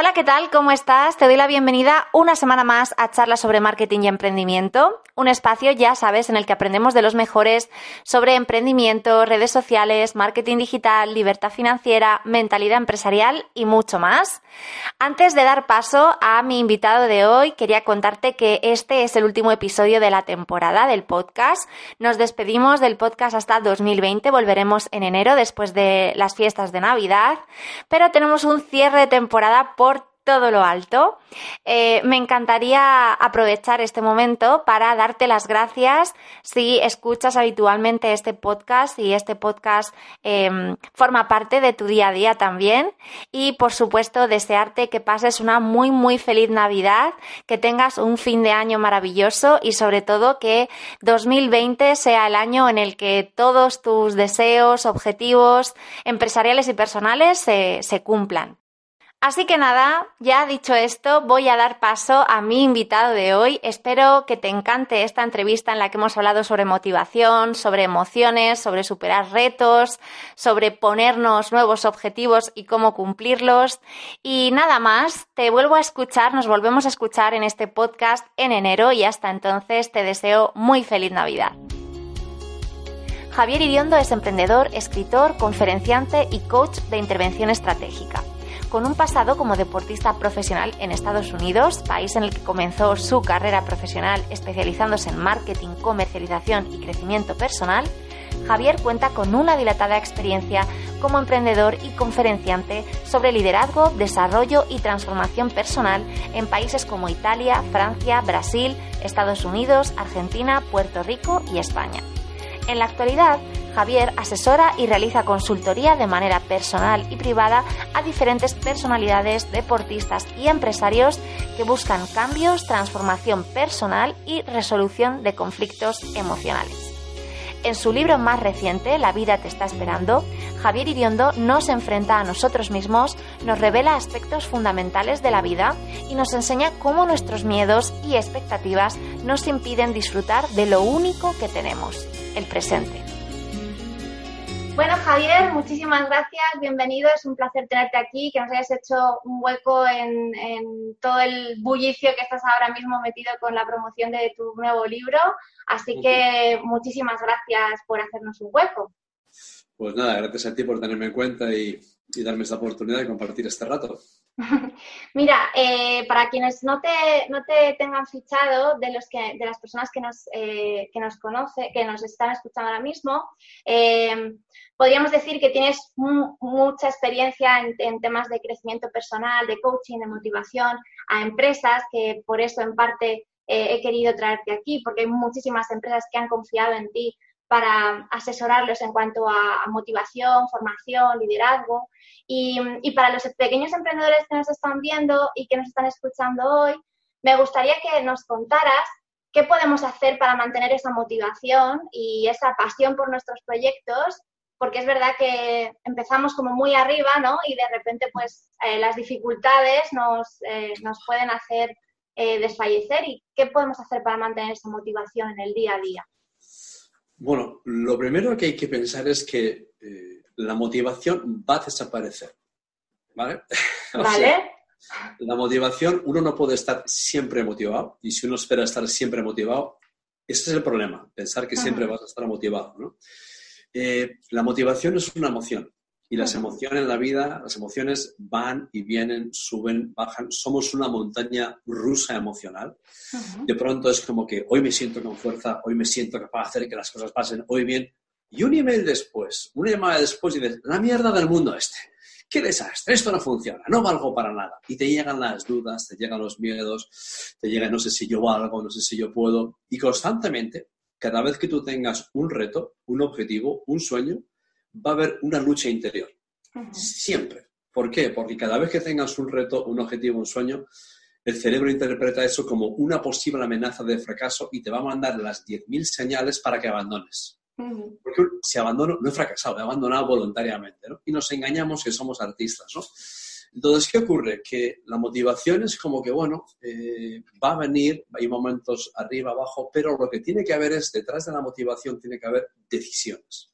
Hola, ¿qué tal? ¿Cómo estás? Te doy la bienvenida una semana más a charlas sobre marketing y emprendimiento, un espacio, ya sabes, en el que aprendemos de los mejores sobre emprendimiento, redes sociales, marketing digital, libertad financiera, mentalidad empresarial y mucho más. Antes de dar paso a mi invitado de hoy, quería contarte que este es el último episodio de la temporada del podcast. Nos despedimos del podcast hasta 2020, volveremos en enero después de las fiestas de Navidad, pero tenemos un cierre de temporada por todo lo alto. Eh, me encantaría aprovechar este momento para darte las gracias si escuchas habitualmente este podcast y este podcast em, forma parte de tu día a día también. Y por supuesto, desearte que pases una muy, muy feliz Navidad, que tengas un fin de año maravilloso y sobre todo que 2020 sea el año en el que todos tus deseos, objetivos empresariales y personales se, se cumplan. Así que nada, ya dicho esto, voy a dar paso a mi invitado de hoy. Espero que te encante esta entrevista en la que hemos hablado sobre motivación, sobre emociones, sobre superar retos, sobre ponernos nuevos objetivos y cómo cumplirlos. Y nada más, te vuelvo a escuchar, nos volvemos a escuchar en este podcast en enero y hasta entonces te deseo muy feliz Navidad. Javier Iriondo es emprendedor, escritor, conferenciante y coach de intervención estratégica con un pasado como deportista profesional en Estados Unidos, país en el que comenzó su carrera profesional especializándose en marketing, comercialización y crecimiento personal, Javier cuenta con una dilatada experiencia como emprendedor y conferenciante sobre liderazgo, desarrollo y transformación personal en países como Italia, Francia, Brasil, Estados Unidos, Argentina, Puerto Rico y España. En la actualidad, Javier asesora y realiza consultoría de manera personal y privada a diferentes personalidades, deportistas y empresarios que buscan cambios, transformación personal y resolución de conflictos emocionales. En su libro más reciente, La vida te está esperando, Javier Iriondo nos enfrenta a nosotros mismos, nos revela aspectos fundamentales de la vida y nos enseña cómo nuestros miedos y expectativas nos impiden disfrutar de lo único que tenemos, el presente. Bueno, Javier, muchísimas gracias, bienvenido, es un placer tenerte aquí, que nos hayas hecho un hueco en, todo el bullicio que estás ahora mismo metido con la promoción de tu nuevo libro, así que muchísimas gracias por hacernos un hueco. Pues nada, gracias a ti por tenerme en cuenta y, darme esta oportunidad de compartir este rato. Mira, eh, para quienes no te, no te tengan fichado, de, los que, de las personas que nos, eh, que nos conoce, que nos están escuchando ahora mismo, eh, podríamos decir que tienes mucha experiencia en, temas de crecimiento personal, de coaching, de motivación a empresas, que por eso en parte he querido traerte aquí, porque hay muchísimas empresas que han confiado en ti para asesorarlos en cuanto a, motivación, formación, liderazgo. Y, para los pequeños emprendedores que nos están viendo y que nos están escuchando hoy, me gustaría que nos contaras qué podemos hacer para mantener esa motivación y esa pasión por nuestros proyectos, porque es verdad que empezamos como muy arriba, ¿no? Y de repente, pues, eh, las dificultades nos, eh, nos pueden hacer eh, desfallecer. ¿Y qué podemos hacer para mantener esa motivación en el día a día? Bueno, lo primero que hay que pensar es que eh, la motivación va a desaparecer. ¿Vale? Vale. la motivación, uno no puede estar siempre motivado y si uno espera estar siempre motivado, ese es el problema, pensar que siempre vas a estar motivado. ¿no? Eh, la motivación es una emoción y las emociones en la vida, las emociones van y vienen, suben, bajan. Somos una montaña rusa emocional. De pronto es como que hoy me siento con fuerza, hoy me siento capaz de hacer que las cosas pasen, hoy bien. Y un email después, una llamada después y dices, la mierda del mundo este. ¡Qué desastre! Esto no funciona, no valgo para nada. Y te llegan las dudas, te llegan los miedos, te llegan no sé si yo valgo, no sé si yo puedo. Y constantemente, cada vez que tú tengas un reto, un objetivo, un sueño, va a haber una lucha interior. Siempre. ¿Por qué? Porque cada vez que tengas un reto, un objetivo, un sueño, el cerebro interpreta eso como una posible amenaza de fracaso y te va a mandar las 10.000 señales para que abandones. Porque si abandono, no he fracasado, he abandonado voluntariamente, ¿no? Y nos engañamos que somos artistas, ¿no? Entonces, ¿qué ocurre? Que la motivación es como que, bueno, eh, va a venir, hay momentos arriba, abajo, pero lo que tiene que haber es, detrás de la motivación, tiene que haber decisiones.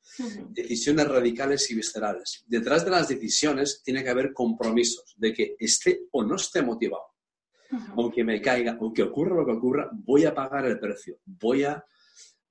Decisiones radicales y viscerales. Detrás de las decisiones tiene que haber compromisos de que esté o no esté motivado. Aunque me caiga, aunque ocurra lo que ocurra, voy a pagar el precio. Voy a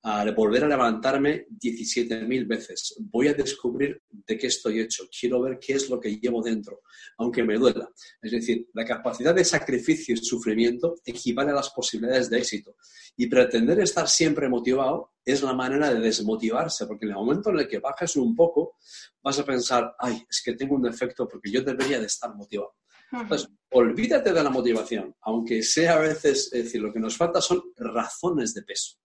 a volver a levantarme 17.000 veces. Voy a descubrir de qué estoy hecho. Quiero ver qué es lo que llevo dentro, aunque me duela. Es decir, la capacidad de sacrificio y sufrimiento equivale a las posibilidades de éxito. Y pretender estar siempre motivado es la manera de desmotivarse, porque en el momento en el que bajes un poco, vas a pensar, ay, es que tengo un defecto porque yo debería de estar motivado. Entonces, olvídate de la motivación, aunque sea a veces, es decir, lo que nos falta son razones de peso.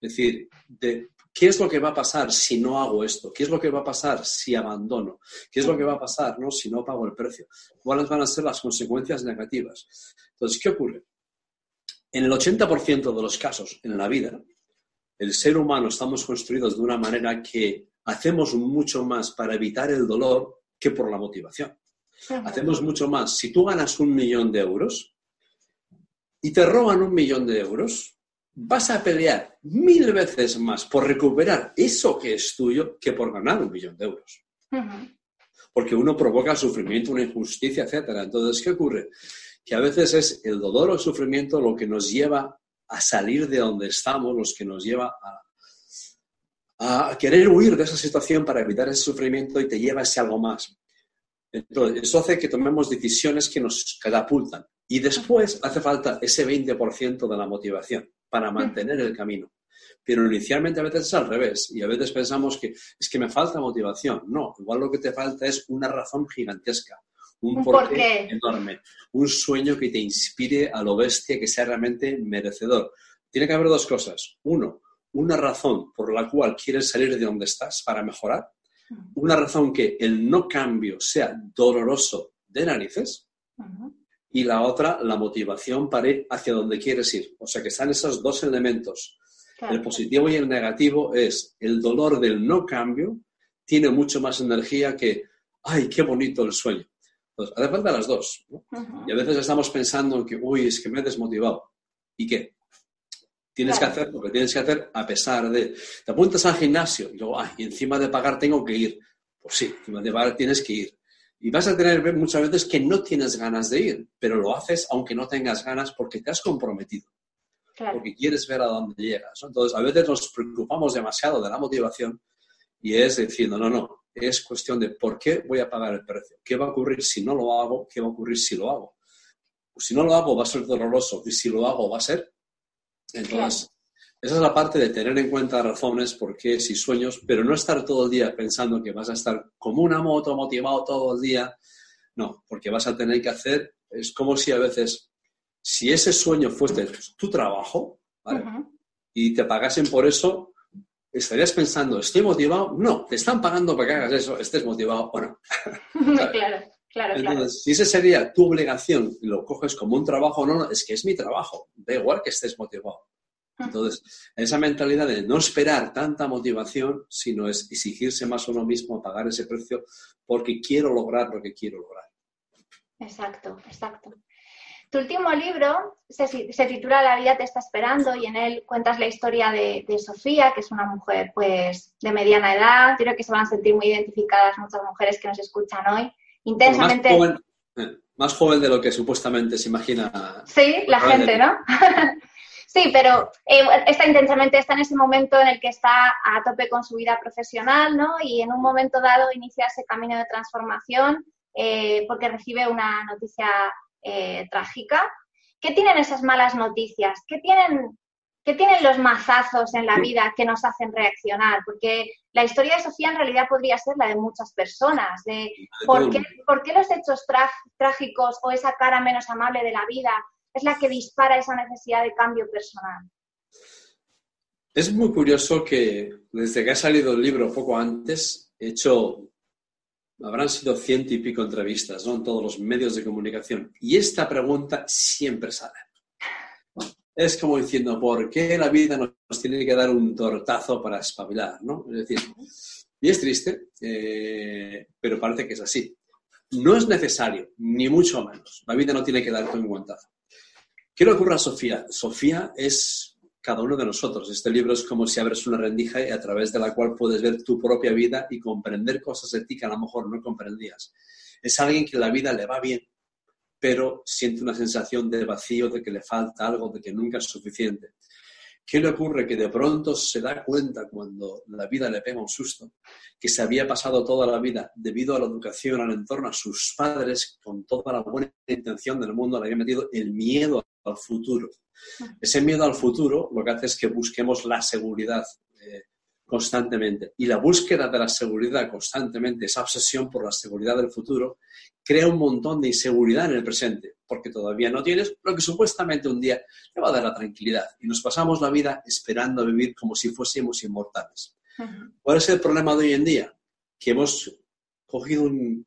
Es decir, de qué es lo que va a pasar si no hago esto, qué es lo que va a pasar si abandono, qué es lo que va a pasar ¿no? si no pago el precio, cuáles van a ser las consecuencias negativas. Entonces, ¿qué ocurre? En el 80% de los casos en la vida, el ser humano estamos construidos de una manera que hacemos mucho más para evitar el dolor que por la motivación. Hacemos mucho más. Si tú ganas un millón de euros y te roban un millón de euros, vas a pelear mil veces más por recuperar eso que es tuyo que por ganar un millón de euros. Porque uno provoca sufrimiento, una injusticia, etc. Entonces, ¿qué ocurre? Que a veces es el dolor o el sufrimiento lo que nos lleva a salir de donde estamos, los que nos lleva a, a querer huir de esa situación para evitar ese sufrimiento y te lleva a ese algo más. Entonces, eso hace que tomemos decisiones que nos catapultan. Y después hace falta ese 20% de la motivación para mantener el camino. Pero inicialmente a veces es al revés y a veces pensamos que es que me falta motivación. No, igual lo que te falta es una razón gigantesca, un, porqué, enorme, un sueño que te inspire a lo bestia, que sea realmente merecedor. Tiene que haber dos cosas. Uno, una razón por la cual quieres salir de donde estás para mejorar. Una razón que el no cambio sea doloroso de narices y la otra, la motivación para ir hacia donde quieres ir. O sea que están esos dos elementos. El positivo y el negativo es el dolor del no cambio, tiene mucho más energía que, ay, qué bonito el sueño. Entonces, hace falta las dos. Y a veces estamos pensando que, uy, es que me he desmotivado. ¿Y qué? Tienes que hacer lo que tienes que hacer a pesar de. Te apuntas al gimnasio y luego, ay, y encima de pagar tengo que ir. Pues sí, encima de pagar tienes que ir. Y vas a tener muchas veces que no tienes ganas de ir, pero lo haces aunque no tengas ganas porque te has comprometido. Porque quieres ver a dónde llegas. Entonces, a veces nos preocupamos demasiado de la motivación y es diciendo, no, no, es cuestión de por qué voy a pagar el precio. ¿Qué va a ocurrir si no lo hago? ¿Qué va a ocurrir si lo hago? Pues si no lo hago va a ser doloroso y si lo hago va a ser. Entonces, esa es la parte de tener en cuenta razones, por qué, si sueños, pero no estar todo el día pensando que vas a estar como una moto motivado todo el día. No, porque vas a tener que hacer, es como si a veces, si ese sueño fuese tu trabajo, ¿vale? Y te pagasen por eso, estarías pensando, ¿estoy motivado? No, te están pagando para que hagas eso, estés motivado o no. claro, claro, Entonces, si esa sería tu obligación lo coges como un trabajo, no, no, es que es mi trabajo, da igual que estés motivado. Entonces, esa mentalidad de no esperar tanta motivación, sino es exigirse más uno mismo, pagar ese precio, porque quiero lograr lo que quiero lograr. Exacto, exacto. Tu último libro se, titula La vida te está esperando y en él cuentas la historia de, Sofía, que es una mujer pues de mediana edad. Creo que se van a sentir muy identificadas muchas mujeres que nos escuchan hoy. Intensamente... Más joven, eh, más joven de lo que supuestamente se imagina. Sí, la gente, ¿no? Sí, pero eh, está intensamente, está en ese momento en el que está a tope con su vida profesional, ¿no? Y en un momento dado inicia ese camino de transformación eh, porque recibe una noticia eh, trágica. ¿Qué tienen esas malas noticias? ¿Qué tienen, ¿Qué tienen los mazazos en la vida que nos hacen reaccionar? Porque la historia de Sofía en realidad podría ser la de muchas personas, de por qué, por qué los hechos trágicos o esa cara menos amable de la vida es la que dispara esa necesidad de cambio personal. Es muy curioso que desde que ha salido el libro poco antes, he hecho habrán sido ciento y pico entrevistas ¿no? en todos los medios de comunicación y esta pregunta siempre sale. Es como diciendo, ¿por qué la vida nos tiene que dar un tortazo para espabilar? ¿no? Es decir, y es triste, eh, pero parece que es así. No es necesario, ni mucho menos. La vida no tiene que darte un guantazo. ¿Qué le ocurre a Sofía? Sofía es cada uno de nosotros. Este libro es como si abres una rendija a través de la cual puedes ver tu propia vida y comprender cosas de ti que a lo mejor no comprendías. Es alguien que la vida le va bien, pero siente una sensación de vacío, de que le falta algo, de que nunca es suficiente. ¿Qué le ocurre? Que de pronto se da cuenta cuando la vida le pega un susto, que se había pasado toda la vida debido a la educación, al entorno, a sus padres, con toda la buena intención del mundo, le había metido el miedo al futuro. Ese miedo al futuro lo que hace es que busquemos la seguridad eh, constantemente. Y la búsqueda de la seguridad constantemente, esa obsesión por la seguridad del futuro, crea un montón de inseguridad en el presente, porque todavía no tienes lo que supuestamente un día te va a dar la tranquilidad. Y nos pasamos la vida esperando a vivir como si fuésemos inmortales. ¿Cuál es el problema de hoy en día? Que hemos cogido un...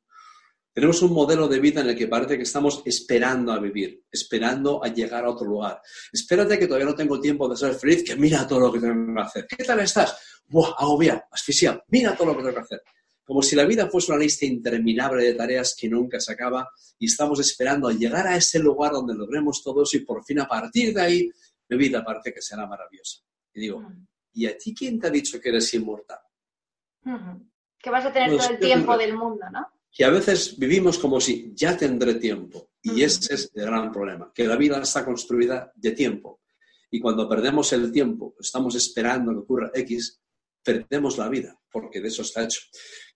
Tenemos un modelo de vida en el que parece que estamos esperando a vivir, esperando a llegar a otro lugar. Espérate que todavía no tengo tiempo de ser feliz, que mira todo lo que tengo que hacer. ¿Qué tal estás? ¡Buah! Agobia, asfixia, mira todo lo que tengo que hacer como si la vida fuese una lista interminable de tareas que nunca se acaba y estamos esperando a llegar a ese lugar donde logremos todo eso y por fin a partir de ahí mi vida parece que será maravillosa. Y digo, ¿y a ti quién te ha dicho que eres inmortal? Que vas a tener todo el tiempo del mundo, ¿no? Que a veces vivimos como si ya tendré tiempo y ese es el gran problema, que la vida está construida de tiempo y cuando perdemos el tiempo, estamos esperando que ocurra X, perdemos la vida, porque de eso está hecho.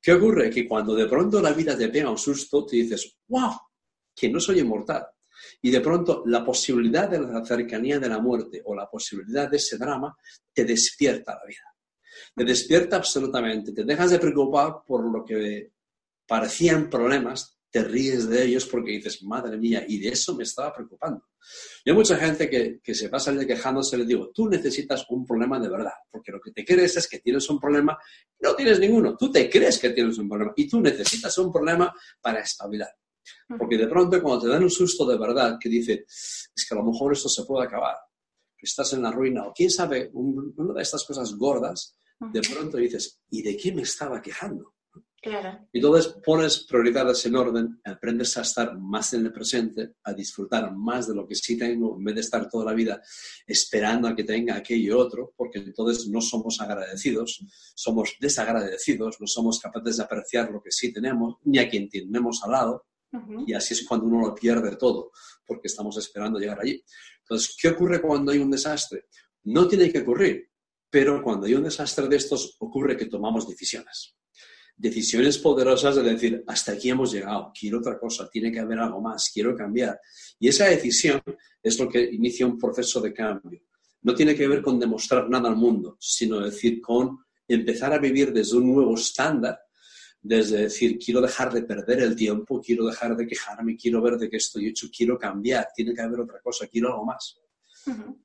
¿Qué ocurre? Que cuando de pronto la vida te pega un susto, te dices, wow, que no soy inmortal. Y de pronto la posibilidad de la cercanía de la muerte o la posibilidad de ese drama te despierta la vida. Te despierta absolutamente. Te dejas de preocupar por lo que parecían problemas, te ríes de ellos porque dices, madre mía, y de eso me estaba preocupando. Y hay mucha gente que, se pasa día quejándose, le digo, tú necesitas un problema de verdad, porque lo que te crees es que tienes un problema, no tienes ninguno, tú te crees que tienes un problema y tú necesitas un problema para espabilar. Porque de pronto cuando te dan un susto de verdad que dice, es que a lo mejor esto se puede acabar, que estás en la ruina, o quién sabe, una de estas cosas gordas, de pronto dices, ¿y de qué me estaba quejando? Y entonces pones prioridades en orden, aprendes a estar más en el presente, a disfrutar más de lo que sí tengo, en vez de estar toda la vida esperando a que tenga aquello otro, porque entonces no somos agradecidos, somos desagradecidos, no somos capaces de apreciar lo que sí tenemos, ni a quien tenemos al lado, y así es cuando uno lo pierde todo, porque estamos esperando llegar allí. Entonces, ¿qué ocurre cuando hay un desastre? No tiene que ocurrir, pero cuando hay un desastre de estos, ocurre que tomamos decisiones decisiones poderosas de decir, hasta aquí hemos llegado, quiero otra cosa, tiene que haber algo más, quiero cambiar. Y esa decisión es lo que inicia un proceso de cambio. No tiene que ver con demostrar nada al mundo, sino decir con empezar a vivir desde un nuevo estándar, desde decir, quiero dejar de perder el tiempo, quiero dejar de quejarme, quiero ver de qué estoy hecho, quiero cambiar, tiene que haber otra cosa, quiero algo más.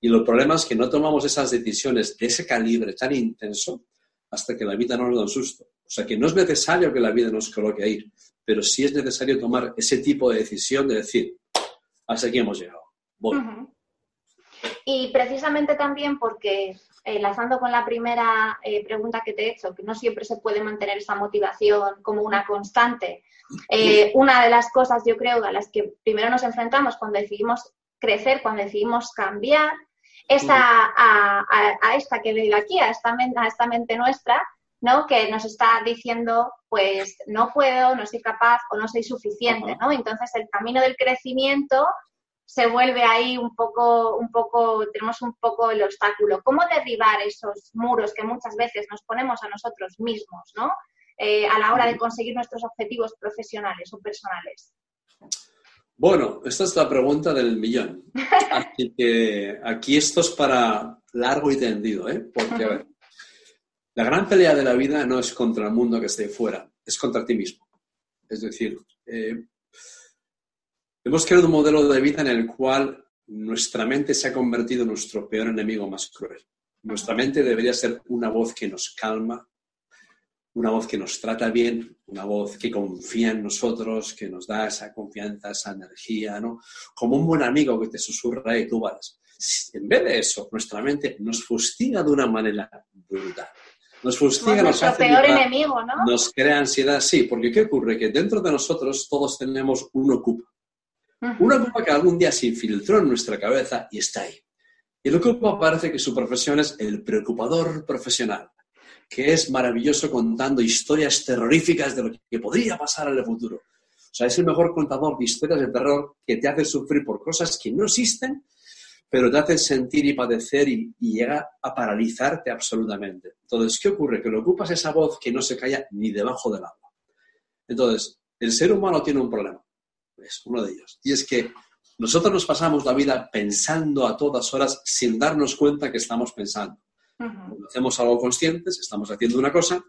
Y el problema es que no tomamos esas decisiones de ese calibre tan intenso hasta que la vida no nos da un susto. O sea que no es necesario que la vida nos coloque ahí, pero sí es necesario tomar ese tipo de decisión de decir, hasta aquí hemos llegado. Y precisamente también porque, enlazando con la primera eh, pregunta que te he hecho, que no siempre se puede mantener esa motivación como una constante, eh, una de las cosas yo creo a las que primero nos enfrentamos cuando decidimos crecer, cuando decidimos cambiar, es a, esta que veo aquí, a esta, a esta mente nuestra, ¿no? Que nos está diciendo, pues no puedo, no soy capaz o no soy suficiente, ¿no? Entonces el camino del crecimiento se vuelve ahí un poco, un poco, tenemos un poco el obstáculo. ¿Cómo derribar esos muros que muchas veces nos ponemos a nosotros mismos, ¿no? Eh, a la hora de conseguir nuestros objetivos profesionales o personales. Bueno, esta es la pregunta del millón. Así que aquí esto es para largo y tendido, ¿eh? Porque, a ver, la gran pelea de la vida no es contra el mundo que esté fuera, es contra ti mismo. Es decir, eh, hemos creado un modelo de vida en el cual nuestra mente se ha convertido en nuestro peor enemigo más cruel. Nuestra mente debería ser una voz que nos calma, una voz que nos trata bien, una voz que confía en nosotros, que nos da esa confianza, esa energía, ¿no? Como un buen amigo que te susurra y tú vas. En vez de eso, nuestra mente nos fustiga de una manera brutal. Nos fustiga, nos hace peor enemigo, ¿no? Nos crea ansiedad, sí, porque ¿qué ocurre? Que dentro de nosotros todos tenemos un ocupa. Un ocupa que algún día se infiltró en nuestra cabeza y está ahí. Y el ocupa parece que su profesión es el preocupador profesional, que es maravilloso contando historias terroríficas de lo que podría pasar en el futuro. O sea, es el mejor contador de historias de terror que te hace sufrir por cosas que no existen pero te hace sentir y padecer y, llega a paralizarte absolutamente. Entonces, ¿qué ocurre? Que lo ocupas esa voz que no se calla ni debajo del agua. Entonces, el ser humano tiene un problema, es uno de ellos, y es que nosotros nos pasamos la vida pensando a todas horas sin darnos cuenta que estamos pensando. Cuando hacemos algo conscientes, estamos haciendo una cosa,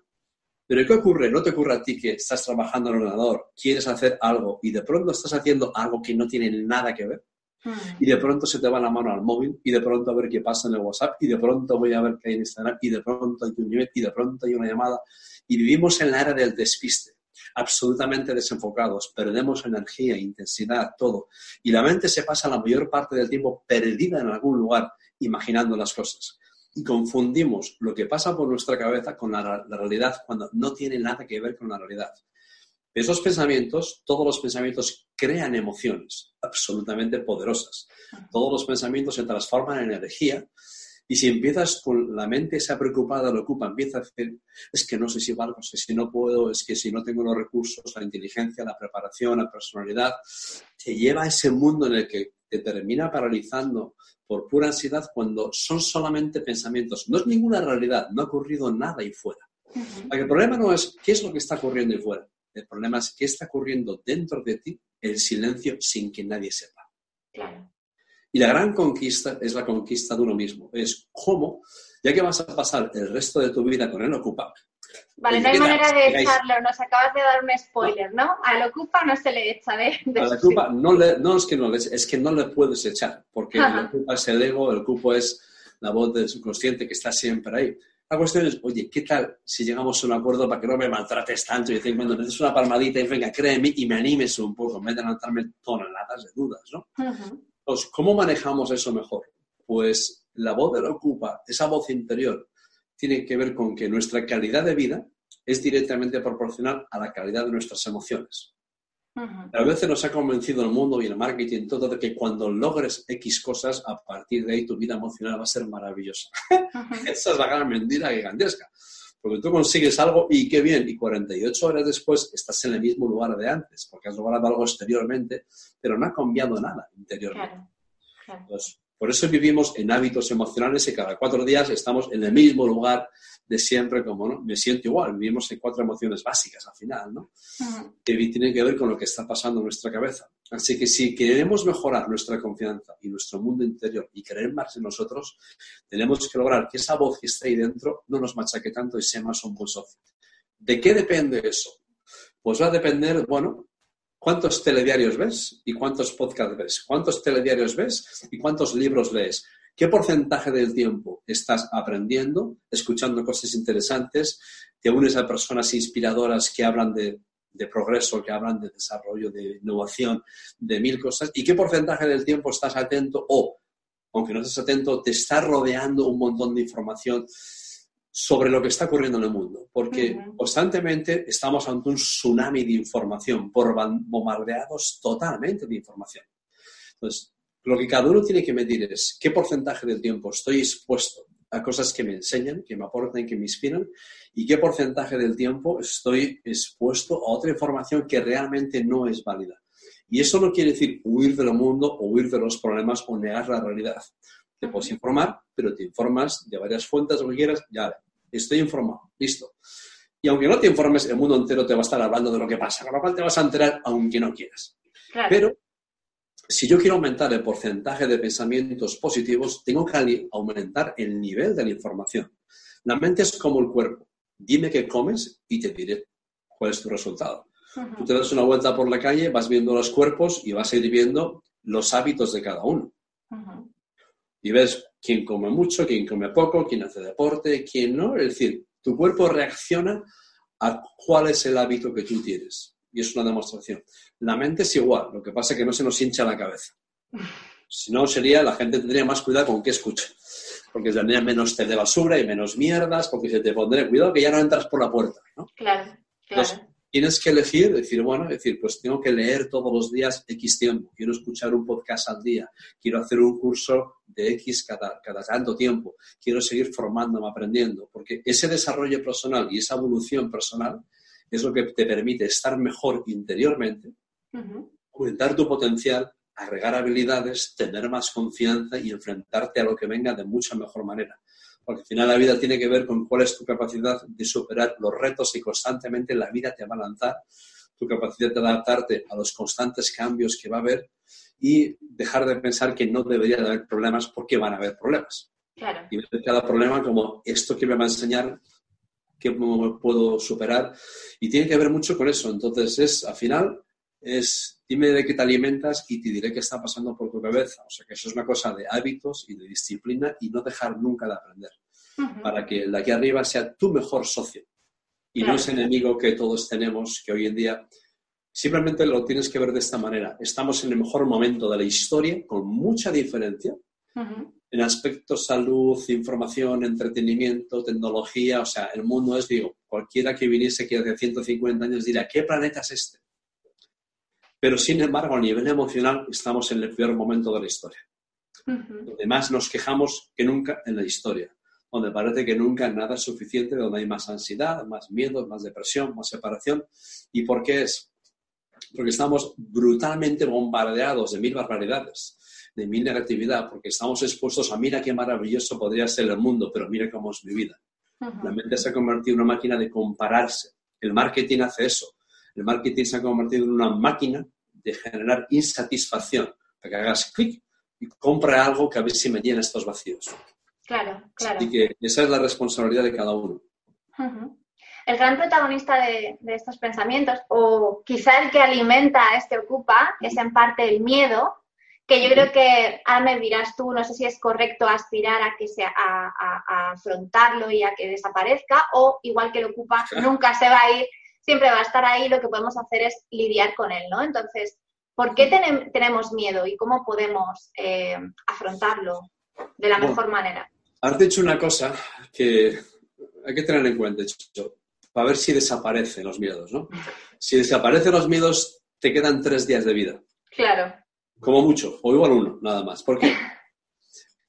pero ¿qué ocurre? No te ocurre a ti que estás trabajando en el ordenador, quieres hacer algo y de pronto estás haciendo algo que no tiene nada que ver y de pronto se te va la mano al móvil y de pronto a ver qué pasa en el WhatsApp y de pronto voy a ver qué hay en Instagram y de pronto hay un y de pronto hay una llamada y vivimos en la era del despiste absolutamente desenfocados, perdemos energía, intensidad, todo. Y la mente se pasa la mayor parte del tiempo perdida en algún lugar imaginando las cosas. Y confundimos lo que pasa por nuestra cabeza con la, realidad cuando no tiene nada que ver con la realidad. Esos pensamientos, todos los pensamientos crean emociones absolutamente poderosas. Todos los pensamientos se transforman en energía y si empiezas con la mente esa preocupada, lo ocupa, empieza a decir, es que no sé si valgo, es que si no puedo, es que si no tengo los recursos, la inteligencia, la preparación, la personalidad, te lleva a ese mundo en el que te termina paralizando por pura ansiedad cuando son solamente pensamientos. No es ninguna realidad, no ha ocurrido nada ahí fuera. El problema no es qué es lo que está ocurriendo ahí fuera. El problema es qué está ocurriendo dentro de ti, el silencio, sin que nadie sepa. Y la gran conquista es la conquista de uno mismo. Es cómo, ya que vas a pasar el resto de tu vida con el Ocupa. Vale, no hay manera de echarlo. Nos acabas de dar un spoiler, ¿no? Al Ocupa no se le echa de. Al Ocupa no, le, no es que no le es que no le puedes echar, porque el Ocupa es el ego, el Ocupa es la voz del subconsciente que está siempre ahí. La cuestión es, oye, ¿qué tal si llegamos a un acuerdo para que no me maltrates tanto y decir, cuando me des una palmadita y venga, créeme y me animes un poco, en vez de lanzarme toneladas de dudas, ¿no? Entonces, ¿cómo manejamos eso mejor? Pues la voz de la ocupa, esa voz interior, tiene que ver con que nuestra calidad de vida es directamente proporcional a la calidad de nuestras emociones. A veces nos ha convencido el mundo y el marketing todo de que cuando logres X cosas, a partir de ahí tu vida emocional va a ser maravillosa. Esa es la gran mentira gigantesca. Porque tú consigues algo y qué bien, y 48 horas después estás en el mismo lugar de antes, porque has logrado algo exteriormente, pero no ha cambiado nada interiormente. Por eso vivimos en hábitos emocionales y cada cuatro días estamos en el mismo lugar de siempre, como ¿no? me siento igual, vivimos en cuatro emociones básicas al final, ¿no? Que tienen que ver con lo que está pasando en nuestra cabeza. Así que si queremos mejorar nuestra confianza y nuestro mundo interior y creer más en nosotros, tenemos que lograr que esa voz que está ahí dentro no nos machaque tanto y sea más un buen socio. ¿De qué depende eso? Pues va a depender, bueno, ¿Cuántos telediarios ves y cuántos podcasts ves? ¿Cuántos telediarios ves y cuántos libros lees? ¿Qué porcentaje del tiempo estás aprendiendo, escuchando cosas interesantes? ¿Te unes a personas inspiradoras que hablan de, progreso, que hablan de desarrollo, de innovación, de mil cosas? ¿Y qué porcentaje del tiempo estás atento o, aunque no estés atento, te está rodeando un montón de información sobre lo que está ocurriendo en el mundo? Porque constantemente estamos ante un tsunami de información, por bombardeados totalmente de información. Entonces, lo que cada uno tiene que medir es qué porcentaje del tiempo estoy expuesto a cosas que me enseñan, que me aportan, que me inspiran, y qué porcentaje del tiempo estoy expuesto a otra información que realmente no es válida. Y eso no quiere decir huir del mundo o huir de los problemas o negar la realidad. Te puedes informar, pero te informas de varias fuentes, lo que quieras, ya, estoy informado, listo. Y aunque no te informes, el mundo entero te va a estar hablando de lo que pasa, con lo cual te vas a enterar aunque no quieras. Pero si yo quiero aumentar el porcentaje de pensamientos positivos, tengo que aumentar el nivel de la información. La mente es como el cuerpo. Dime qué comes y te diré cuál es tu resultado. Tú te das una vuelta por la calle, vas viendo los cuerpos y vas a ir viendo los hábitos de cada uno. Y ves quién come mucho, quién come poco, quién hace deporte, quién no. Es decir, tu cuerpo reacciona a cuál es el hábito que tú tienes. Y es una demostración. La mente es igual, lo que pasa es que no se nos hincha la cabeza. Si no, sería, la gente tendría más cuidado con qué escucha. Porque tendría menos té de basura y menos mierdas, porque se te pondría cuidado que ya no entras por la puerta. ¿no? Claro, claro tienes que elegir, decir, bueno, decir, pues tengo que leer todos los días X tiempo, quiero escuchar un podcast al día, quiero hacer un curso de X cada, cada tanto tiempo, quiero seguir formándome, aprendiendo, porque ese desarrollo personal y esa evolución personal es lo que te permite estar mejor interiormente, aumentar tu potencial, agregar habilidades, tener más confianza y enfrentarte a lo que venga de mucha mejor manera porque al final la vida tiene que ver con cuál es tu capacidad de superar los retos y constantemente la vida te va a lanzar, tu capacidad de adaptarte a los constantes cambios que va a haber y dejar de pensar que no debería de haber problemas porque van a haber problemas. Y ver cada problema como esto que me va a enseñar, que puedo superar. Y tiene que ver mucho con eso. Entonces, es, al final, es dime de qué te alimentas y te diré qué está pasando por tu cabeza. O sea que eso es una cosa de hábitos y de disciplina y no dejar nunca de aprender. Para que el de aquí arriba sea tu mejor socio y no ese enemigo que todos tenemos, que hoy en día simplemente lo tienes que ver de esta manera. Estamos en el mejor momento de la historia, con mucha diferencia, en aspectos salud, información, entretenimiento, tecnología. O sea, el mundo es, digo, cualquiera que viniese aquí hace 150 años dirá, ¿qué planeta es este? Pero sin embargo, a nivel emocional, estamos en el peor momento de la historia. Donde más nos quejamos que nunca en la historia. Donde parece que nunca nada es suficiente, donde hay más ansiedad, más miedo, más depresión, más separación. ¿Y por qué es? Porque estamos brutalmente bombardeados de mil barbaridades, de mil negatividad, porque estamos expuestos a mira qué maravilloso podría ser el mundo, pero mira cómo es mi vida. La mente se ha convertido en una máquina de compararse. El marketing hace eso el marketing se ha convertido en una máquina de generar insatisfacción, para que hagas clic y compra algo que a ver si me llena estos vacíos. Claro, claro. Y que esa es la responsabilidad de cada uno. El gran protagonista de, estos pensamientos, o quizá el que alimenta este ocupa, es en parte el miedo, que yo creo que ahora me dirás tú, no sé si es correcto aspirar a que sea a, afrontarlo y a que desaparezca, o igual que el ocupa, nunca se va a ir siempre va a estar ahí, lo que podemos hacer es lidiar con él, ¿no? Entonces, ¿por qué tenemos miedo y cómo podemos eh, afrontarlo de la mejor manera? Has dicho una cosa que hay que tener en cuenta, para ver si desaparecen los miedos, ¿no? Si desaparecen los miedos, te quedan tres días de vida. Claro. Como mucho, o igual uno, nada más. ¿Por qué?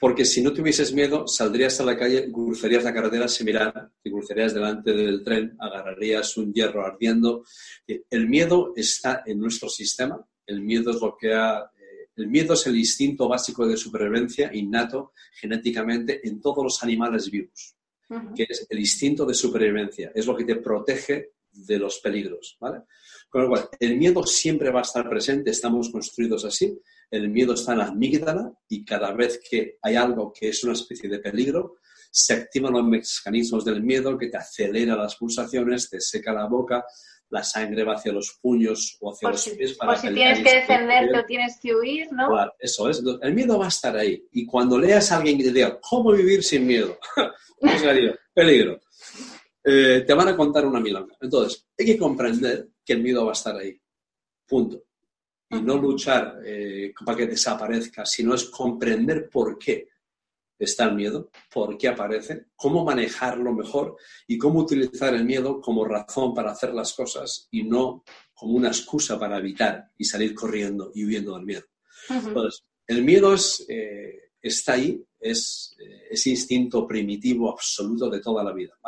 Porque si no tuvieses miedo, saldrías a la calle, cruzarías la carretera sin mirar, te cruzarías delante del tren, agarrarías un hierro ardiendo. El miedo está en nuestro sistema, el miedo es lo que ha, eh, el miedo es el instinto básico de supervivencia innato genéticamente en todos los animales vivos, que es el instinto de supervivencia, es lo que te protege de los peligros, ¿vale? Con lo cual, el miedo siempre va a estar presente, estamos construidos así, el miedo está en la amígdala y cada vez que hay algo que es una especie de peligro, se activan los mecanismos del miedo que te acelera las pulsaciones, te seca la boca, la sangre va hacia los puños o hacia los pies. Para si tienes que defenderte o tienes que huir, ¿no? Claro, eso es. el miedo va a estar ahí. Y cuando leas a alguien que te diga, ¿cómo vivir sin miedo? pues peligro. Eh, te van a contar una milonga. Entonces, hay que comprender que el miedo va a estar ahí. Punto y no luchar eh, para que desaparezca, sino es comprender por qué está el miedo, por qué aparece, cómo manejarlo mejor y cómo utilizar el miedo como razón para hacer las cosas y no como una excusa para evitar y salir corriendo y huyendo del miedo. Entonces, el miedo es, eh, está ahí, es eh, ese instinto primitivo absoluto de toda la vida.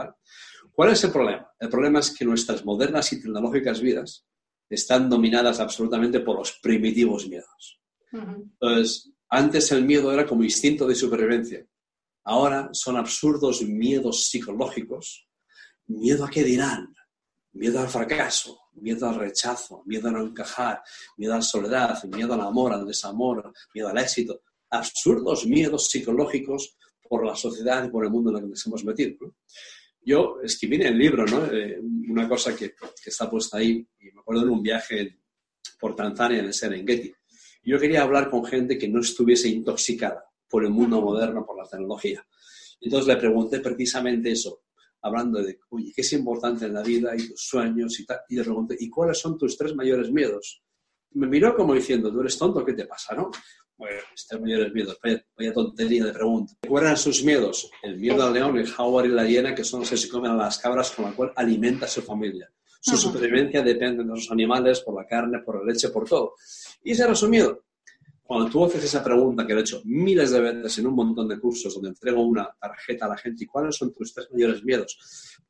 ¿Cuál es el problema? El problema es que nuestras modernas y tecnológicas vidas están dominadas absolutamente por los primitivos miedos. Entonces, antes el miedo era como instinto de supervivencia. Ahora son absurdos miedos psicológicos. Miedo a qué dirán, miedo al fracaso, miedo al rechazo, miedo a no encajar, miedo a la soledad, miedo al amor, al desamor, miedo al éxito. Absurdos miedos psicológicos por la sociedad y por el mundo en el que nos hemos metido. Yo escribí en el libro ¿no? Eh, una cosa que, que, está puesta ahí, y me acuerdo en un viaje por Tanzania, en el Serengeti. Yo quería hablar con gente que no estuviese intoxicada por el mundo moderno, por la tecnología. Entonces le pregunté precisamente eso. hablando de, oye, ¿qué es importante en la vida y tus sueños y tal? Y le pregunté, ¿y cuáles son tus tres mayores miedos? Me miró como diciendo, tú eres tonto, ¿qué te pasa, no? Bueno, mayores miedos, vaya, tontería de pregunta. ¿Cuáles eran sus miedos? El miedo al león, el jaguar y la hiena, que son los que se comen a las cabras con la cual alimenta a su familia. Su supervivencia depende de los animales, por la carne, por la leche, por todo. Y ese era su miedo. Cuando tú haces esa pregunta que lo he hecho miles de veces en un montón de cursos donde entrego una tarjeta a la gente, ¿y cuáles son tus tres mayores miedos?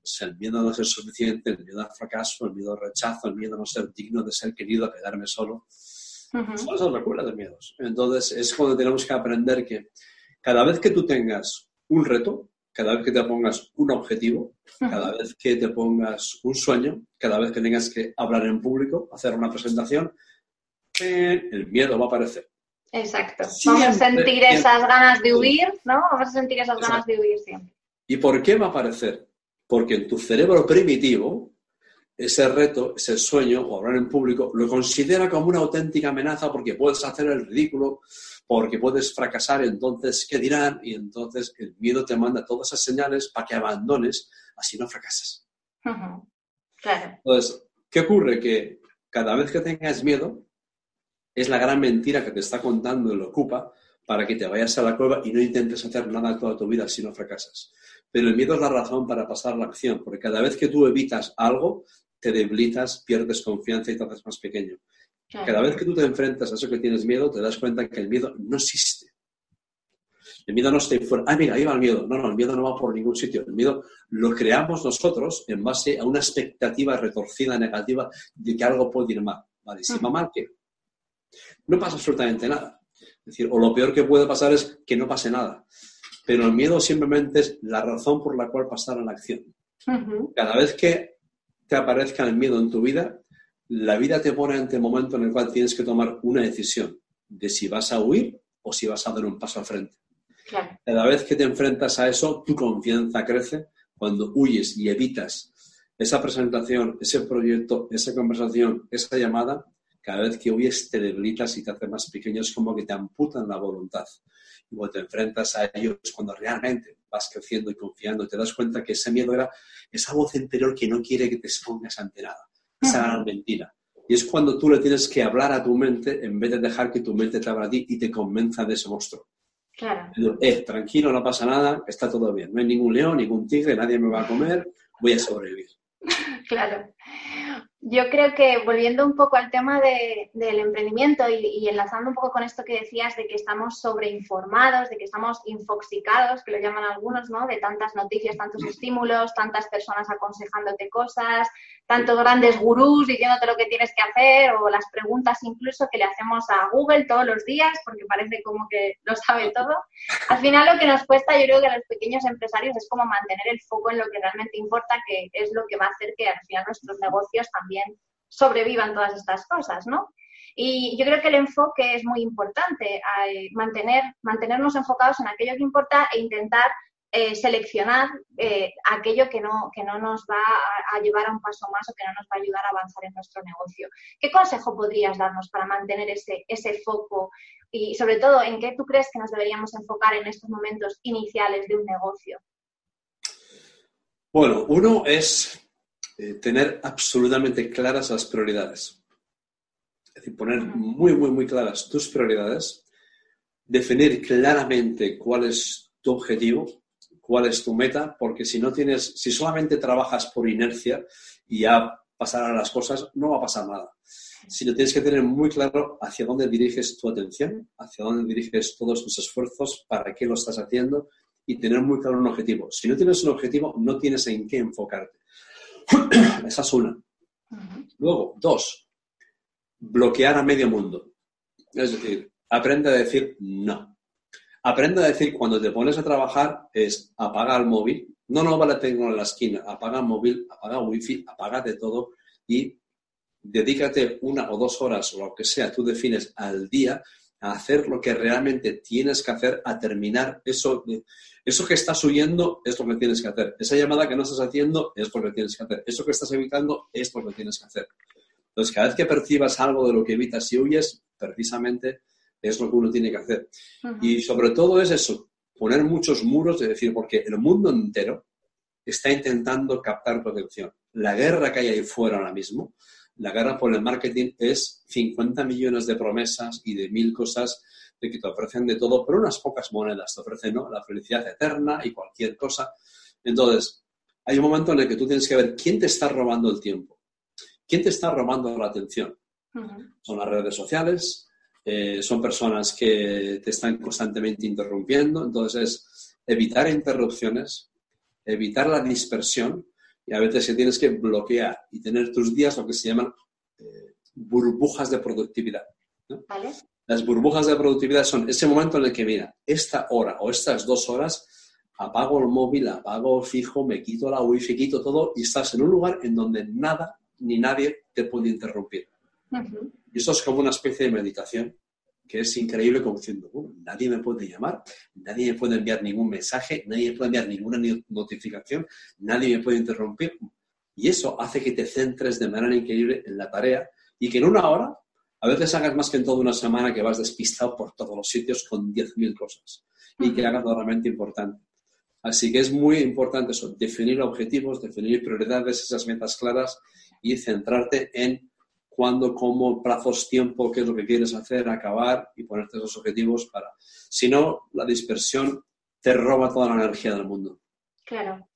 Pues el miedo a no ser suficiente, el miedo al fracaso, el miedo al rechazo, el miedo a no ser digno de ser querido, a quedarme solo. Son esas locuras de miedos. Entonces es cuando tenemos que aprender que cada vez que tú tengas un reto, cada vez que te pongas un objetivo, cada vez que te pongas un sueño, cada vez que tengas que hablar en público, hacer una presentación, eh, el miedo va a aparecer. Exacto. Vamos a sentir esas ganas de huir, ¿no? Vamos a sentir esas ganas de huir siempre. ¿Y por qué va a aparecer? Porque en tu cerebro primitivo, ese reto, ese sueño o hablar en público, lo considera como una auténtica amenaza porque puedes hacer el ridículo, porque puedes fracasar, entonces, ¿qué dirán? Y entonces el miedo te manda todas esas señales para que abandones, así no fracasas. Claro. Entonces, ¿qué ocurre? Que cada vez que tengas miedo, es la gran mentira que te está contando el ocupa para que te vayas a la cueva y no intentes hacer nada toda tu vida si no fracasas. Pero el miedo es la razón para pasar la acción, porque cada vez que tú evitas algo, te debilitas, pierdes confianza y te haces más pequeño. Cada vez que tú te enfrentas a eso que tienes miedo, te das cuenta que el miedo no existe. El miedo no está ahí fuera. Ah, mira, ahí va el miedo. No, no, el miedo no va por ningún sitio. El miedo lo creamos nosotros en base a una expectativa retorcida, negativa, de que algo puede ir mal. Vale, si va mal, ¿qué? no pasa absolutamente nada. Es decir, o lo peor que puede pasar es que no pase nada. Pero el miedo simplemente es la razón por la cual pasar a la acción. Cada vez que te aparezca el miedo en tu vida, la vida te pone ante el momento en el cual tienes que tomar una decisión de si vas a huir o si vas a dar un paso al frente. Cada vez que te enfrentas a eso, tu confianza crece. Cuando huyes y evitas esa presentación, ese proyecto, esa conversación, esa llamada, cada vez que huyes te debilitas y te haces más pequeño, es como que te amputan la voluntad. Y cuando te enfrentas a ellos, cuando realmente vas creciendo y confiando, te das cuenta que ese miedo era esa voz interior que no quiere que te expongas ante nada, esa gran mentira. Y es cuando tú le tienes que hablar a tu mente en vez de dejar que tu mente te abra a ti y te convenza de ese monstruo. Claro. Eh, tranquilo, no pasa nada, está todo bien. No hay ningún león, ningún tigre, nadie me va a comer, voy a sobrevivir. Claro. Yo creo que volviendo un poco al tema del emprendimiento y, enlazando un poco con esto que decías de que estamos sobreinformados, de que estamos infoxicados, que lo llaman algunos, ¿no? De tantas noticias, tantos estímulos, tantas personas aconsejándote cosas, tantos grandes gurús diciéndote lo que tienes que hacer o las preguntas incluso que le hacemos a Google todos los días porque parece como que lo sabe todo. Al final lo que nos cuesta, yo creo que a los pequeños empresarios es como mantener el foco en lo que realmente importa, que es lo que va a hacer que al final nuestros negocios también sobrevivan todas estas cosas, ¿no? Y yo creo que el enfoque es muy importante, eh, mantener, mantenernos enfocados en aquello que importa e intentar eh, seleccionar eh, aquello que no, que no nos va a, llevar a un paso más o que no nos va a ayudar a avanzar en nuestro negocio. ¿Qué consejo podrías darnos para mantener ese, ese foco y sobre todo en qué tú crees que nos deberíamos enfocar en estos momentos iniciales de un negocio? Bueno, uno es eh, tener absolutamente claras las prioridades. Es decir, poner muy, muy, muy claras tus prioridades, definir claramente cuál es tu objetivo, cuál es tu meta, porque si no tienes, si solamente trabajas por inercia y ya pasarán las cosas, no va a pasar nada. Si no tienes que tener muy claro hacia dónde diriges tu atención, hacia dónde diriges todos tus esfuerzos, para qué lo estás haciendo y tener muy claro un objetivo. Si no tienes un objetivo, no tienes en qué enfocarte. Esa es una. Luego, dos, bloquear a medio mundo. Es decir, aprende a decir no. Aprende a decir cuando te pones a trabajar es apaga el móvil. No, no, vale, tengo en la esquina. Apaga el móvil, apaga el wifi, apaga de todo y dedícate una o dos horas o lo que sea, tú defines al día a hacer lo que realmente tienes que hacer, a terminar eso. Eso que estás huyendo es lo que tienes que hacer. Esa llamada que no estás haciendo es lo que tienes que hacer. Eso que estás evitando es lo que tienes que hacer. Entonces, cada vez que percibas algo de lo que evitas y huyes, precisamente es lo que uno tiene que hacer. Y sobre todo es eso, poner muchos muros, es decir, porque el mundo entero, está intentando captar tu atención. La guerra que hay ahí fuera ahora mismo, la guerra por el marketing es 50 millones de promesas y de mil cosas de que te ofrecen de todo, pero unas pocas monedas te ofrecen ¿no? la felicidad eterna y cualquier cosa. Entonces, hay un momento en el que tú tienes que ver quién te está robando el tiempo, quién te está robando la atención. Son las redes sociales, eh, son personas que te están constantemente interrumpiendo, entonces evitar interrupciones, evitar la dispersión y a veces que tienes que bloquear y tener tus días lo que se llaman eh, burbujas de productividad. Las burbujas de productividad son ese momento en el que, mira, esta hora o estas dos horas apago el móvil, apago fijo, me quito la wifi, quito todo y estás en un lugar en donde nada ni nadie te puede interrumpir. Y eso es como una especie de meditación que es increíble como diciendo, nadie me puede llamar, nadie me puede enviar ningún mensaje, nadie me puede enviar ninguna notificación, nadie me puede interrumpir. Y eso hace que te centres de manera increíble en la tarea y que en una hora a veces hagas más que en toda una semana que vas despistado por todos los sitios con 10.000 cosas y que hagas lo realmente importante. Así que es muy importante eso, definir objetivos, definir prioridades, esas metas claras y centrarte en cuándo, cómo, plazos, tiempo, qué es lo que quieres hacer, acabar y ponerte esos objetivos para... Si no, la dispersión te roba toda la energía del mundo. Claro.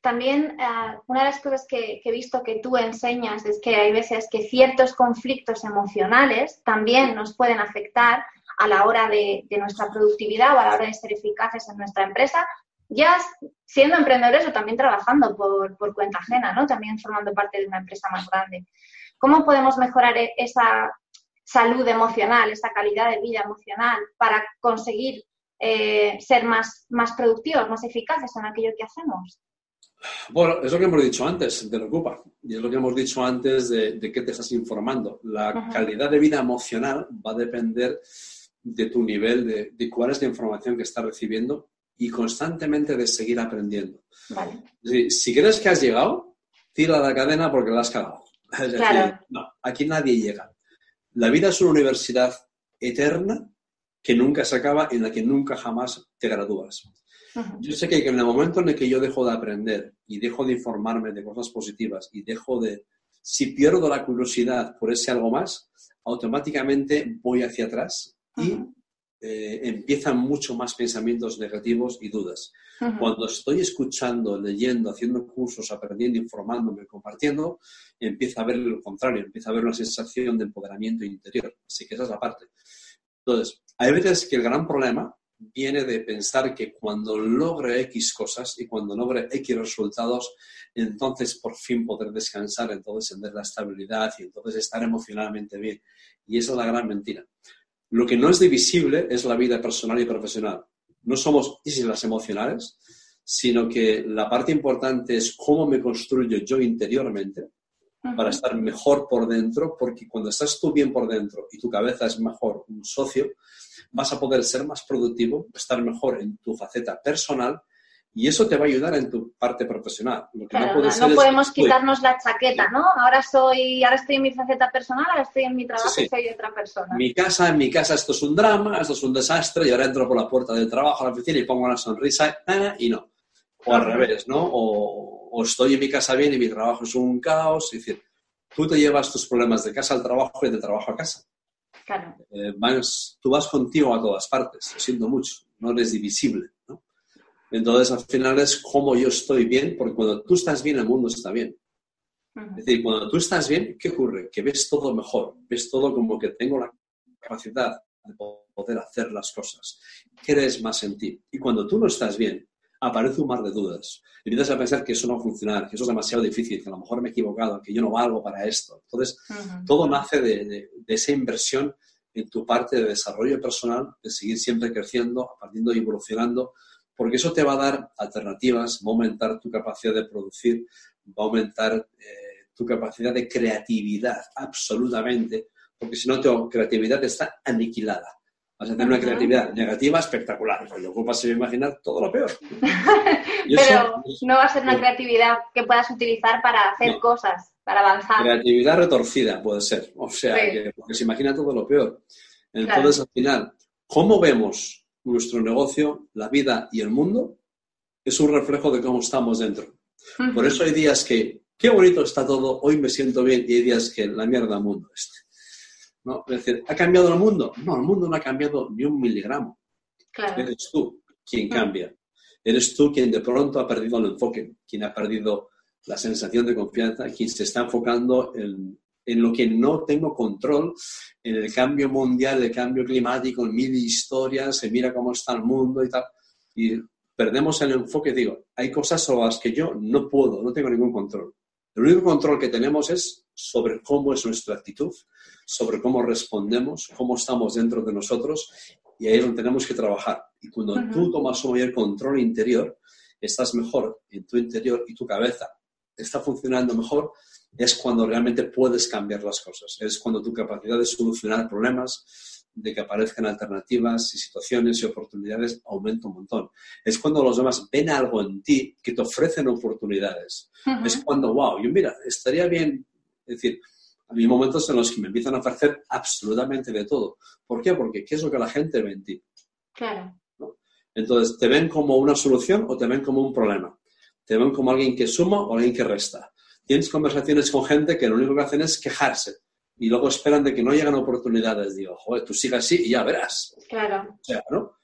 También eh, una de las cosas que, he visto que tú enseñas es que hay veces que ciertos conflictos emocionales también nos pueden afectar a la hora de, nuestra productividad o a la hora de ser eficaces en nuestra empresa, ya siendo emprendedores o también trabajando por, por cuenta ajena, ¿no? También formando parte de una empresa más grande. ¿Cómo podemos mejorar e-, esa salud emocional, esa calidad de vida emocional para conseguir eh, ser más, más productivos, más eficaces en aquello que hacemos? Bueno, es lo que hemos dicho antes, te preocupa. Y es lo que hemos dicho antes de, qué te estás informando. La calidad de vida emocional va a depender de tu nivel, de, cuál es la información que estás recibiendo y constantemente de seguir aprendiendo. si crees que has llegado, tira la cadena porque la has cagado. No, aquí nadie llega. La vida es una universidad eterna que nunca se acaba, en la que nunca jamás te gradúas. Yo sé que en el momento en el que yo dejo de aprender y dejo de informarme de cosas positivas y dejo de, si pierdo la curiosidad por ese algo más, automáticamente voy hacia atrás y eh, empiezan mucho más pensamientos negativos y dudas. Cuando estoy escuchando, leyendo, haciendo cursos, aprendiendo, informándome, compartiendo, empieza a ver lo contrario, empieza a ver una sensación de empoderamiento interior. Así que esa es la parte. Entonces, hay veces que el gran problema viene de pensar que cuando logre X cosas y cuando logre X resultados, entonces por fin poder descansar, entonces tener la estabilidad y entonces estar emocionalmente bien. Y esa es la gran mentira. Lo que no es divisible es la vida personal y profesional. No somos islas emocionales, sino que la parte importante es cómo me construyo yo interiormente para estar mejor por dentro, porque cuando estás tú bien por dentro y tu cabeza es mejor un socio, vas a poder ser más productivo, estar mejor en tu faceta personal y eso te va a ayudar en tu parte profesional. no, podemos quitarnos la chaqueta, ¿no? Ahora soy, ahora estoy en mi faceta personal, ahora estoy en mi trabajo y soy otra persona. Mi casa, en mi casa esto es un drama, esto es un desastre y ahora entro por la puerta del trabajo a la oficina y pongo una sonrisa y no. O al revés, ¿no? O, estoy en mi casa bien y mi trabajo es un caos. Es decir, tú te llevas tus problemas de casa al trabajo y de trabajo a casa. Claro. Eh, tú vas contigo a todas partes, lo siento mucho, no eres divisible. Entonces, al final es como yo estoy bien, porque cuando tú estás bien, el mundo está bien. Es decir, cuando tú estás bien, ¿qué ocurre? Que ves todo mejor, ves todo como que tengo la capacidad de poder hacer las cosas. Crees más en ti. Y cuando tú no estás bien, aparece un mar de dudas. Y empiezas a pensar que eso no va a funcionar, que eso es demasiado difícil, que a lo mejor me he equivocado, que yo no valgo para esto. Entonces, todo nace de, de, esa inversión en tu parte de desarrollo personal, de seguir siempre creciendo, aprendiendo y evolucionando, porque eso te va a dar alternativas, va a aumentar tu capacidad de producir, va a aumentar eh, tu capacidad de creatividad, absolutamente, porque si no, tu creatividad está aniquilada. Vas a tener una creatividad negativa espectacular. Pues lo ocupas se imaginar todo lo peor. Pero no va a ser una creatividad que puedas utilizar para hacer cosas, para avanzar. Creatividad retorcida puede ser. O sea, que, porque se imagina todo lo peor. Entonces, al final, ¿cómo vemos nuestro negocio, la vida y el mundo es un reflejo de cómo estamos dentro. Por eso hay días que, qué bonito está todo, hoy me siento bien, y hay días que la mierda mundo este. ¿No? Es decir, ¿ha cambiado el mundo? No, el mundo no ha cambiado ni un miligramo. Eres tú quien cambia. Eres tú quien de pronto ha perdido el enfoque, quien ha perdido la sensación de confianza, quien se está enfocando en, en lo que no tengo control, en el cambio mundial, el cambio climático, en mil historias, se mira cómo está el mundo y tal. Y perdemos el enfoque, digo, hay cosas sobre las que yo no puedo, no tengo ningún control. El único control que tenemos es sobre cómo es nuestra actitud, sobre cómo respondemos, cómo estamos dentro de nosotros y ahí es donde tenemos que trabajar. Y cuando tú tomas un mayor control interior, estás mejor en tu interior y tu cabeza está funcionando mejor, es cuando realmente puedes cambiar las cosas. Es cuando tu capacidad de solucionar problemas, de que aparezcan alternativas y situaciones y oportunidades aumenta un montón. Es cuando los demás ven algo en ti que te ofrecen oportunidades. Es cuando, wow, yo mira, estaría bien, es decir, hay momentos en los que me empiezan a ofrecer absolutamente de todo. ¿Por qué? Porque ¿qué es lo que la gente ve en ti? Claro. Entonces, ¿te ven como una solución o te ven como un problema? ¿Te ven como alguien que suma o alguien que resta? Tienes conversaciones con gente que lo único que hacen es quejarse y luego esperan de que no lleguen oportunidades. Digo, joder, tú sigas así y ya verás. Claro. O sea, ¿no?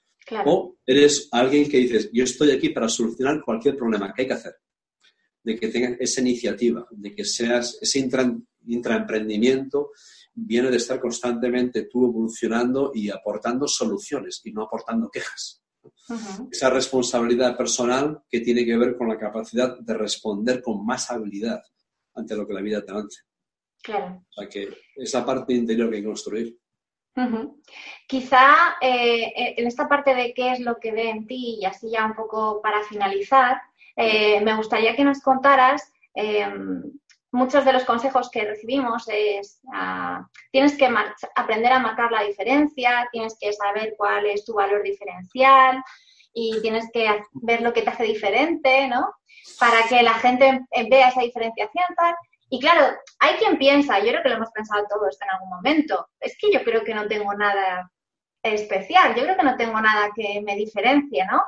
O eres alguien que dices, yo estoy aquí para solucionar cualquier problema que hay que hacer. De que tengas esa iniciativa, de que seas ese intraemprendimiento viene de estar constantemente tú evolucionando y aportando soluciones y no aportando quejas. Esa responsabilidad personal que tiene que ver con la capacidad de responder con más habilidad ante lo que la vida te lance. Claro. O sea que esa parte interior que hay que construir. Quizá eh, en esta parte de qué es lo que ve en ti, y así ya un poco para finalizar, eh, me gustaría que nos contaras muchos de los consejos que recibimos es, ah, tienes que aprender a marcar la diferencia, tienes que saber cuál es tu valor diferencial y tienes que ver lo que te hace diferente, ¿no? Para que la gente vea esa diferenciación tal. Y claro, hay quien piensa, yo creo que lo hemos pensado todos en algún momento, es que yo creo que no tengo nada especial, yo creo que no tengo nada que me diferencie, ¿no?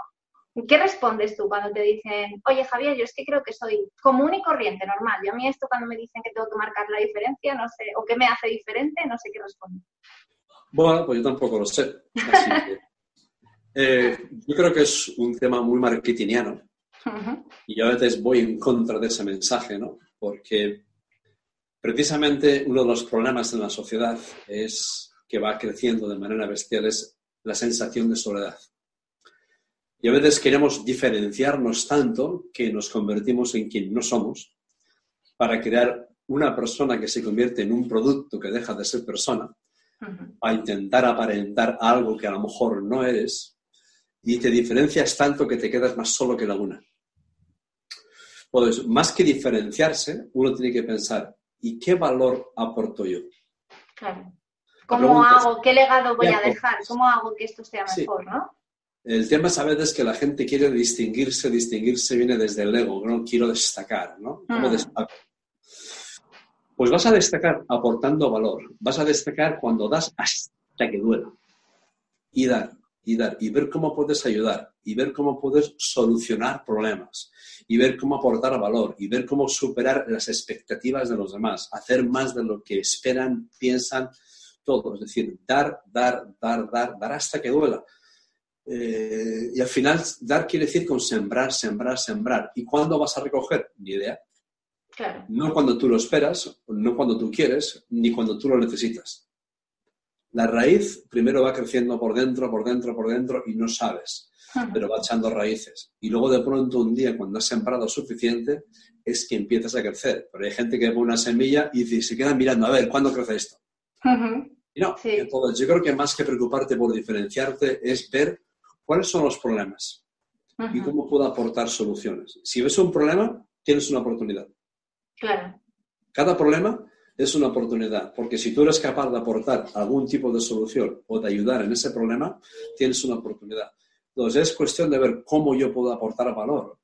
¿Qué respondes tú cuando te dicen, oye Javier, yo es que creo que soy común y corriente, normal? Yo a mí esto cuando me dicen que tengo que marcar la diferencia, no sé, o qué me hace diferente, no sé qué respondo. Bueno, pues yo tampoco lo sé. Eh, yo creo que es un tema muy marketingiano y yo a veces voy en contra de ese mensaje, ¿no? Porque precisamente uno de los problemas en la sociedad es que va creciendo de manera bestial es la sensación de soledad. Y a veces queremos diferenciarnos tanto que nos convertimos en quien no somos para crear una persona que se convierte en un producto que deja de ser persona, a intentar aparentar algo que a lo mejor no eres, y te diferencias tanto que te quedas más solo que la una. Pues más que diferenciarse, uno tiene que pensar, ¿y qué valor aporto yo? Claro. ¿Cómo hago? ¿Qué legado voy a dejar? ¿Cómo hago que esto sea mejor, no? El tema es a veces que la gente quiere distinguirse, distinguirse viene desde el ego, no quiero destacar, ¿no? ¿Cómo mm. destaco? Pues vas a destacar aportando valor, vas a destacar cuando das hasta que duela. Y dar, y dar, y ver cómo puedes ayudar, y ver cómo puedes solucionar problemas, y ver cómo aportar valor, y ver cómo superar las expectativas de los demás, hacer más de lo que esperan, piensan, todo. Es decir, dar, dar, dar, dar, dar hasta que duela. Eh, y al final, dar quiere decir con sembrar, sembrar, sembrar. ¿Y cuándo vas a recoger? Ni idea. No cuando tú lo esperas, no cuando tú quieres, ni cuando tú lo necesitas. La raíz primero va creciendo por dentro, por dentro, por dentro y no sabes, pero va echando raíces. Y luego de pronto un día, cuando has sembrado suficiente, es que empiezas a crecer. Pero hay gente que ve una semilla y se queda mirando, a ver, ¿cuándo crece esto? Y no, entonces yo creo que más que preocuparte por diferenciarte es ver cuáles son los problemas y cómo puedo aportar soluciones. Si ves un problema, tienes una oportunidad. Claro. Cada problema es una oportunidad, porque si tú eres capaz de aportar algún tipo de solución o de ayudar en ese problema, tienes una oportunidad. Entonces es cuestión de ver cómo yo puedo aportar valor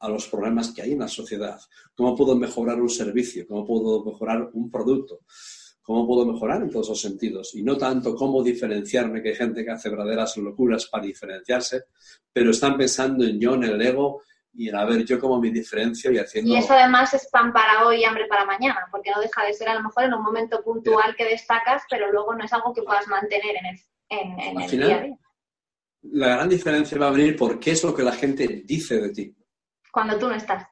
a los problemas que hay en la sociedad, cómo puedo mejorar un servicio, cómo puedo mejorar un producto, cómo puedo mejorar en todos los sentidos y no tanto cómo diferenciarme, que hay gente que hace verdaderas locuras para diferenciarse, pero están pensando en yo, en el ego, y en a ver yo cómo me diferencio y haciendo... Y eso además es pan para hoy y hambre para mañana, porque no deja de ser a lo mejor en un momento puntual que destacas, pero luego no es algo que puedas mantener en el, en, en el día a día. La gran diferencia va a venir por qué es lo que la gente dice de ti. Cuando tú no estás.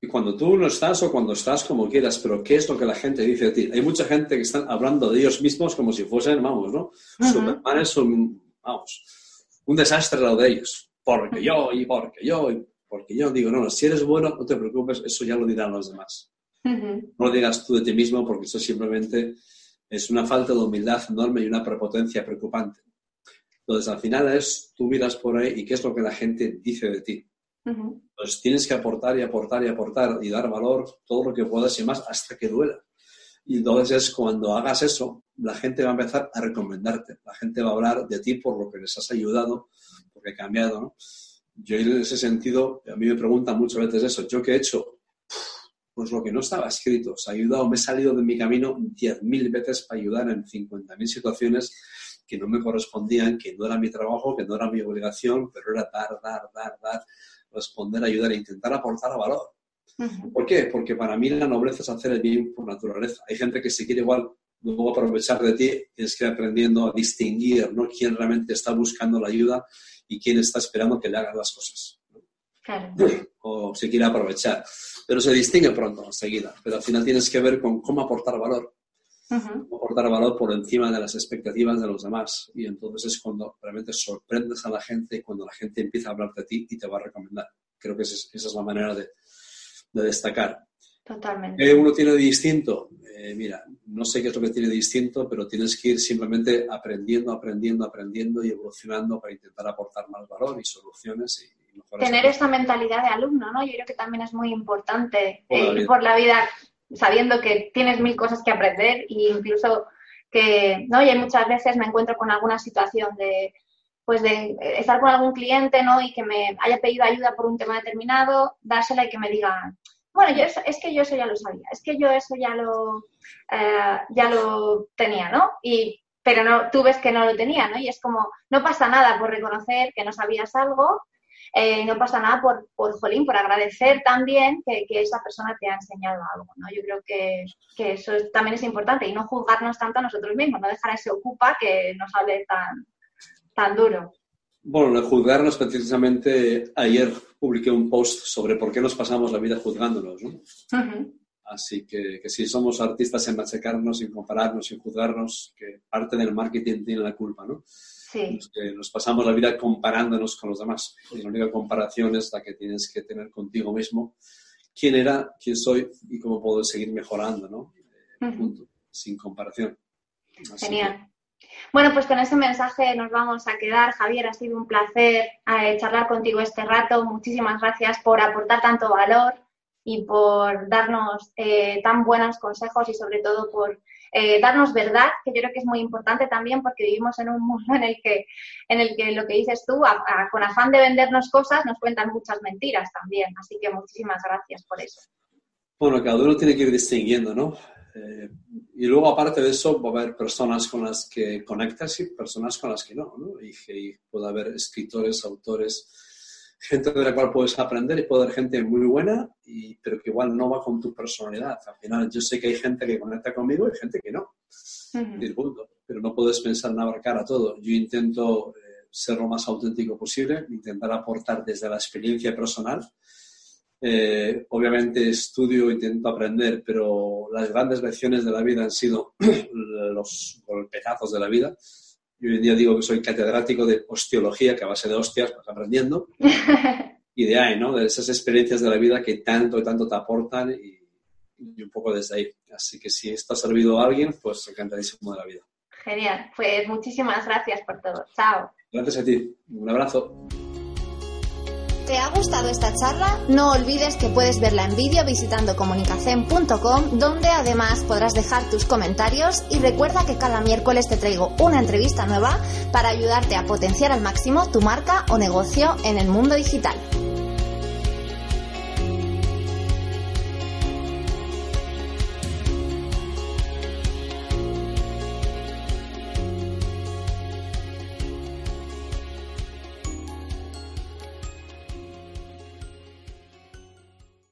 Y cuando tú no estás o cuando estás como quieras, pero ¿qué es lo que la gente dice de ti? Hay mucha gente que están hablando de ellos mismos como si fuesen, vamos, ¿no? Superman es un, vamos, un desastre lo de ellos. Porque yo, y porque yo, y porque yo digo, no, si eres bueno, no te preocupes, eso ya lo dirán los demás. No lo digas tú de ti mismo porque eso simplemente es una falta de humildad enorme y una prepotencia preocupante. Entonces, al final es, tú miras por ahí y qué es lo que la gente dice de ti. Entonces, tienes que aportar y aportar y aportar y dar valor todo lo que puedas y más hasta que duela. Y entonces es cuando hagas eso, la gente va a empezar a recomendarte. La gente va a hablar de ti por lo que les has ayudado, porque he cambiado, ¿no? Yo en ese sentido, a mí me preguntan muchas veces eso, ¿yo qué he hecho? Pues lo que no estaba escrito, os ha ayudado, me he salido de mi camino 10.000 veces para ayudar en 50.000 situaciones que no me correspondían, que no era mi trabajo, que no era mi obligación, pero era dar, dar, dar, dar, responder, ayudar e intentar aportar valor. ¿Por qué? Porque para mí la nobleza es hacer el bien por naturaleza. Hay gente que se quiere igual luego aprovechar de ti, tienes que ir aprendiendo a distinguir ¿no? quién realmente está buscando la ayuda y quién está esperando que le hagas las cosas. O se quiere aprovechar. Pero se distingue pronto, enseguida. Pero al final tienes que ver con cómo aportar valor. Cómo aportar valor por encima de las expectativas de los demás. Y entonces es cuando realmente sorprendes a la gente y cuando la gente empieza a hablar de ti y te va a recomendar. Creo que esa es, la manera de, destacar. Totalmente. ¿Qué uno tiene distinto? Eh, mira, no sé qué es lo que tiene distinto, pero tienes que ir simplemente aprendiendo, aprendiendo, aprendiendo y evolucionando para intentar aportar más valor y soluciones y, Tener esa mentalidad de alumno, ¿no? Yo creo que también es muy importante por, eh, por la vida sabiendo que tienes mil cosas que aprender e incluso que, ¿no? Y muchas veces me encuentro con alguna situación de, pues de estar con algún cliente, ¿no? Y que me haya pedido ayuda por un tema determinado, dársela y que me diga, bueno, yo es que yo eso ya lo sabía, es que yo eso ya lo, eh, ya lo tenía, ¿no? Y, pero no, tú ves que no lo tenía, ¿no? Y es como, no pasa nada por reconocer que no sabías algo, eh, no pasa nada por, por, jolín, por agradecer también que, que, esa persona te ha enseñado algo, ¿no? Yo creo que, que eso también es importante y no juzgarnos tanto a nosotros mismos, no dejar a ese ocupa que nos hable tan, tan duro. Bueno, juzgarnos precisamente ayer publiqué un post sobre por qué nos pasamos la vida juzgándonos, ¿no? Así que, que si somos artistas en machacarnos, en compararnos, en juzgarnos, que parte del marketing tiene la culpa, ¿no? Sí. que nos pasamos la vida comparándonos con los demás. Y la única comparación es la que tienes que tener contigo mismo. ¿Quién era, quién soy y cómo puedo seguir mejorando, ¿no? Punto. Sin comparación. Genial. Bueno, pues con ese mensaje nos vamos a quedar. Javier, ha sido un placer eh, charlar contigo este rato. Muchísimas gracias por aportar tanto valor y por darnos eh, tan buenos consejos y sobre todo por eh, darnos verdad, que yo creo que es muy importante también porque vivimos en un mundo en el que, en el que lo que dices tú, con afán de vendernos cosas, nos cuentan muchas mentiras también. Así que muchísimas gracias por eso. Bueno, cada uno tiene que ir distinguiendo, ¿no? Eh, y luego, aparte de eso, va a haber personas con las que conectas y personas con las que no, ¿no? Y, y puede haber escritores, autores, gente de la cual puedes aprender y puede haber gente muy buena, y, pero que igual no va con tu personalidad. Al final, yo sé que hay gente que conecta conmigo y gente que no. Pero no puedes pensar en abarcar a todo. Yo intento eh, ser lo más auténtico posible, intentar aportar desde la experiencia personal. Eh, obviamente estudio, intento aprender, pero las grandes lecciones de la vida han sido los golpetazos de la vida yo hoy en día digo que soy catedrático de osteología, que a base de hostias vas aprendiendo. y de ahí, ¿no? De esas experiencias de la vida que tanto y tanto te aportan y, un poco desde ahí. Así que si esto ha servido a alguien, pues encantadísimo de la vida. Genial. Pues muchísimas gracias por todo. Chao. Gracias a ti. Un abrazo. ¿Te ha gustado esta charla? No olvides que puedes verla en vídeo visitando comunicacen.com, donde además podrás dejar tus comentarios y recuerda que cada miércoles te traigo una entrevista nueva para ayudarte a potenciar al máximo tu marca o negocio en el mundo digital.